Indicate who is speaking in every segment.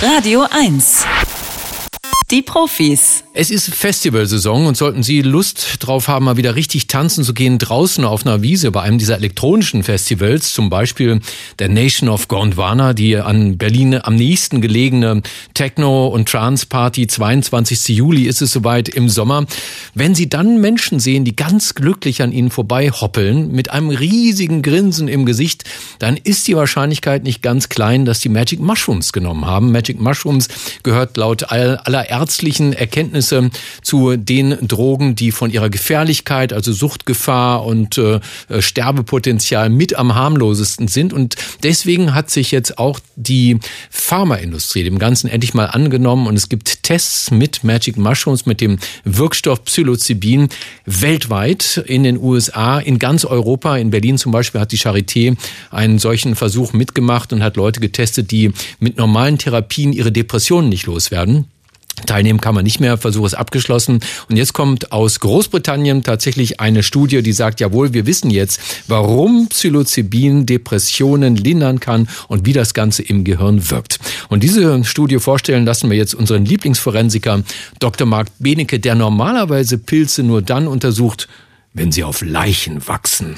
Speaker 1: Radio 1. Die Profis.
Speaker 2: Es ist Festivalsaison und sollten Sie Lust drauf haben, mal wieder richtig tanzen zu gehen, draußen auf einer Wiese bei einem dieser elektronischen Festivals, zum Beispiel der Nation of Gondwana, die an Berlin am nächsten gelegene Techno- und Trance-Party, 22. Juli ist es soweit im Sommer. Wenn Sie dann Menschen sehen, die ganz glücklich an Ihnen vorbei hoppeln, mit einem riesigen Grinsen im Gesicht, dann ist die Wahrscheinlichkeit nicht ganz klein, dass die Magic Mushrooms genommen haben. Magic Mushrooms gehört laut aller ärztlichen Erkenntnisse zu den Drogen, die von ihrer Gefährlichkeit, also Suchtgefahr und äh, Sterbepotenzial mit am harmlosesten sind. Und deswegen hat sich jetzt auch die Pharmaindustrie dem Ganzen endlich mal angenommen und es gibt Tests mit Magic Mushrooms, mit dem Wirkstoff Psilocybin weltweit in den USA, in ganz Europa. In Berlin zum Beispiel hat die Charité einen solchen Versuch mitgemacht und hat Leute getestet, die mit normalen Therapien ihre Depressionen nicht loswerden. Teilnehmen kann man nicht mehr, Versuch ist abgeschlossen. Und jetzt kommt aus Großbritannien tatsächlich eine Studie, die sagt, jawohl, wir wissen jetzt, warum Psilocybin Depressionen lindern kann und wie das Ganze im Gehirn wirkt. Und diese Studie vorstellen lassen wir jetzt unseren Lieblingsforensiker Dr. Mark Benecke, der normalerweise Pilze nur dann untersucht, wenn sie auf Leichen wachsen.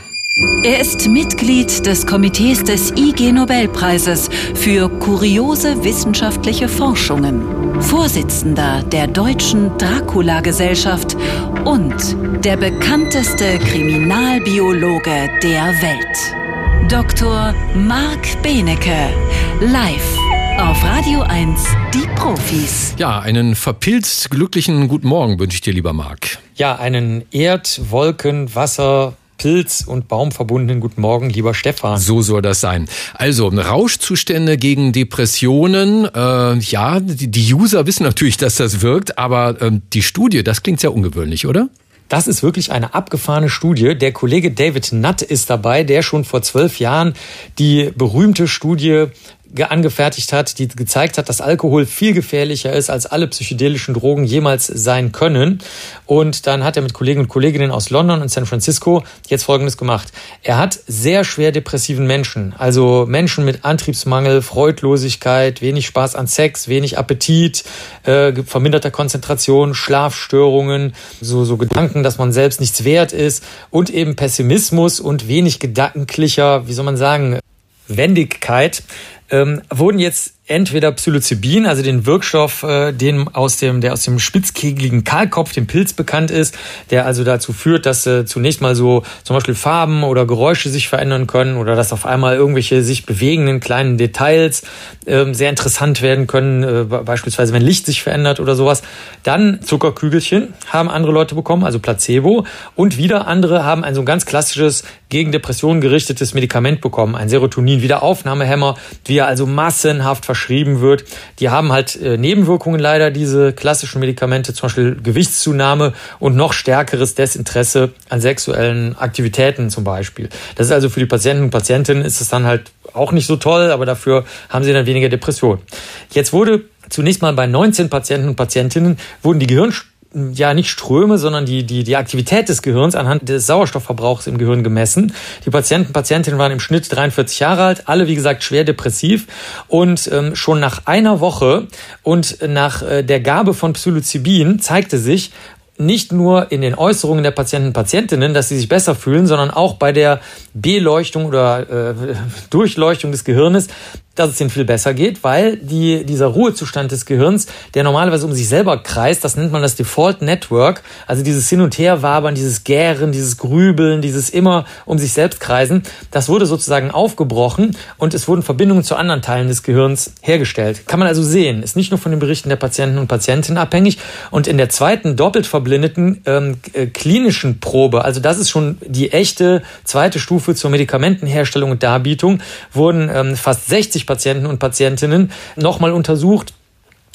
Speaker 1: Er ist Mitglied des Komitees des IG Nobelpreises für kuriose wissenschaftliche Forschungen, Vorsitzender der Deutschen Dracula-Gesellschaft und der bekannteste Kriminalbiologe der Welt. Dr. Marc Benecke, live auf Radio 1, die Profis.
Speaker 2: Ja, einen verpilzt glücklichen guten Morgen wünsche ich dir, lieber Marc.
Speaker 3: Ja, einen Erd-, Wolken-, Wasser-, Pilz- und Baumverbundenen Guten Morgen, lieber Stefan.
Speaker 2: So soll das sein. Also Rauschzustände gegen Depressionen. Äh, ja, die, User wissen natürlich, dass das wirkt, aber äh, die Studie, das klingt sehr ungewöhnlich, oder?
Speaker 3: Das ist wirklich eine abgefahrene Studie. Der Kollege David Nutt ist dabei, der schon vor zwölf Jahren die berühmte Studie angefertigt hat, die gezeigt hat, dass Alkohol viel gefährlicher ist, als alle psychedelischen Drogen jemals sein können. Und dann hat er mit Kollegen und Kolleginnen aus London und San Francisco jetzt Folgendes gemacht. Er hat sehr schwer depressiven Menschen, also Menschen mit Antriebsmangel, Freudlosigkeit, wenig Spaß an Sex, wenig Appetit, äh, verminderter Konzentration, Schlafstörungen, so, so Gedanken, dass man selbst nichts wert ist und eben Pessimismus und wenig gedanklicher, wie soll man sagen, Wendigkeit ähm, wurden jetzt entweder Psilocybin, also den Wirkstoff, äh, den aus dem, der aus dem spitzkegeligen Kahlkopf, dem Pilz bekannt ist, der also dazu führt, dass äh, zunächst mal so zum Beispiel Farben oder Geräusche sich verändern können oder dass auf einmal irgendwelche sich bewegenden kleinen Details äh, sehr interessant werden können, äh, beispielsweise wenn Licht sich verändert oder sowas. Dann Zuckerkügelchen haben andere Leute bekommen, also Placebo und wieder andere haben ein so ganz klassisches gegen Depressionen gerichtetes Medikament bekommen, ein Serotonin-Wiederaufnahmehemmer, wie er also massenhaft verschrieben wird. Die haben halt äh, Nebenwirkungen leider, diese klassischen Medikamente, zum Beispiel Gewichtszunahme und noch stärkeres Desinteresse an sexuellen Aktivitäten zum Beispiel. Das ist also für die Patienten und Patientinnen ist es dann halt auch nicht so toll, aber dafür haben sie dann weniger Depression. Jetzt wurde zunächst mal bei 19 Patienten und Patientinnen wurden die Gehirn ja nicht Ströme, sondern die, die, die Aktivität des Gehirns anhand des Sauerstoffverbrauchs im Gehirn gemessen. Die Patienten, Patientinnen waren im Schnitt 43 Jahre alt, alle wie gesagt schwer depressiv und ähm, schon nach einer Woche und nach äh, der Gabe von Psilocybin zeigte sich, nicht nur in den Äußerungen der Patienten Patientinnen, dass sie sich besser fühlen, sondern auch bei der Beleuchtung oder äh, Durchleuchtung des Gehirnes, dass es ihnen viel besser geht, weil die, dieser Ruhezustand des Gehirns, der normalerweise um sich selber kreist, das nennt man das Default Network, also dieses Hin- und Herwabern, dieses Gären, dieses Grübeln, dieses immer um sich selbst kreisen, das wurde sozusagen aufgebrochen und es wurden Verbindungen zu anderen Teilen des Gehirns hergestellt. Kann man also sehen, ist nicht nur von den Berichten der Patienten und Patientinnen abhängig und in der zweiten doppelt verblindeten ähm, äh, klinischen Probe, also das ist schon die echte zweite Stufe zur Medikamentenherstellung und Darbietung, wurden ähm, fast 60 Patienten und Patientinnen nochmal untersucht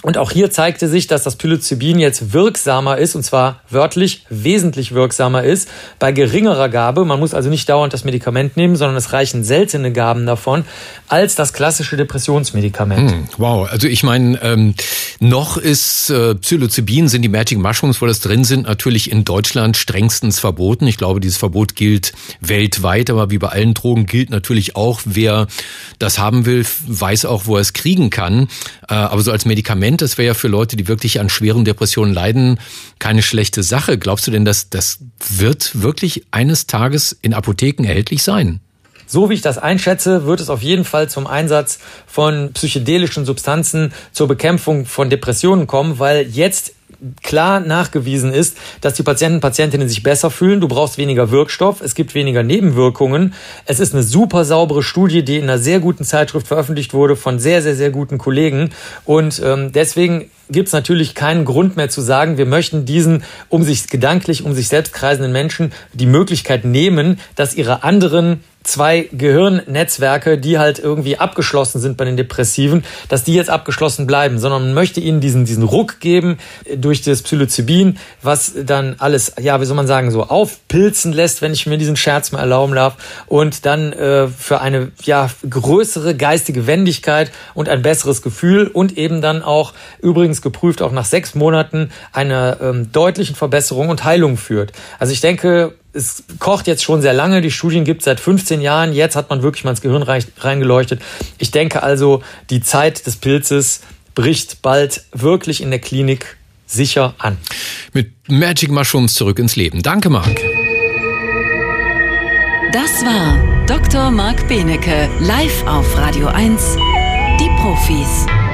Speaker 3: Und auch hier zeigte sich, dass das Psilocybin jetzt wirksamer ist, und zwar wörtlich wesentlich wirksamer ist, bei geringerer Gabe. Man muss also nicht dauernd das Medikament nehmen, sondern es reichen seltene Gaben davon, als das klassische Depressionsmedikament. Hm,
Speaker 2: wow, also ich meine, ähm, noch ist äh, Psilocybin, sind die Magic Mushrooms, wo das drin sind, natürlich in Deutschland strengstens verboten. Ich glaube, dieses Verbot gilt weltweit, aber wie bei allen Drogen gilt natürlich auch, wer das haben will, weiß auch, wo er es kriegen kann. Äh, aber so als Medikament Medikament, das wäre ja für Leute, die wirklich an schweren Depressionen leiden, keine schlechte Sache. Glaubst du denn, dass das wird wirklich eines Tages in Apotheken erhältlich sein?
Speaker 3: So wie ich das einschätze, wird es auf jeden Fall zum Einsatz von psychedelischen Substanzen zur Bekämpfung von Depressionen kommen, weil jetzt klar nachgewiesen ist, dass die Patienten und Patientinnen sich besser fühlen. Du brauchst weniger Wirkstoff, es gibt weniger Nebenwirkungen. Es ist eine super saubere Studie, die in einer sehr guten Zeitschrift veröffentlicht wurde von sehr, sehr, sehr guten Kollegen. Und ähm, deswegen gibt es natürlich keinen Grund mehr zu sagen, wir möchten diesen um sich gedanklich, um sich selbst kreisenden Menschen die Möglichkeit nehmen, dass ihre anderen zwei Gehirnnetzwerke, die halt irgendwie abgeschlossen sind bei den Depressiven, dass die jetzt abgeschlossen bleiben, sondern man möchte ihnen diesen, diesen Ruck geben durch das Psilocybin, was dann alles, ja, wie soll man sagen, so aufpilzen lässt, wenn ich mir diesen Scherz mal erlauben darf, und dann äh, für eine, ja, größere geistige Wendigkeit und ein besseres Gefühl und eben dann auch, übrigens geprüft, auch nach sechs Monaten einer ähm, deutlichen Verbesserung und Heilung führt. Also ich denke, es kocht jetzt schon sehr lange, die Studien gibt es seit 15 Jahren, jetzt hat man wirklich mal ins Gehirn reingeleuchtet. Ich denke also, die Zeit des Pilzes bricht bald wirklich in der Klinik sicher an.
Speaker 2: Mit Magic Mushrooms zurück ins Leben. Danke, Marc.
Speaker 1: Das war Dr. Marc Benecke, live auf Radio 1, die Profis.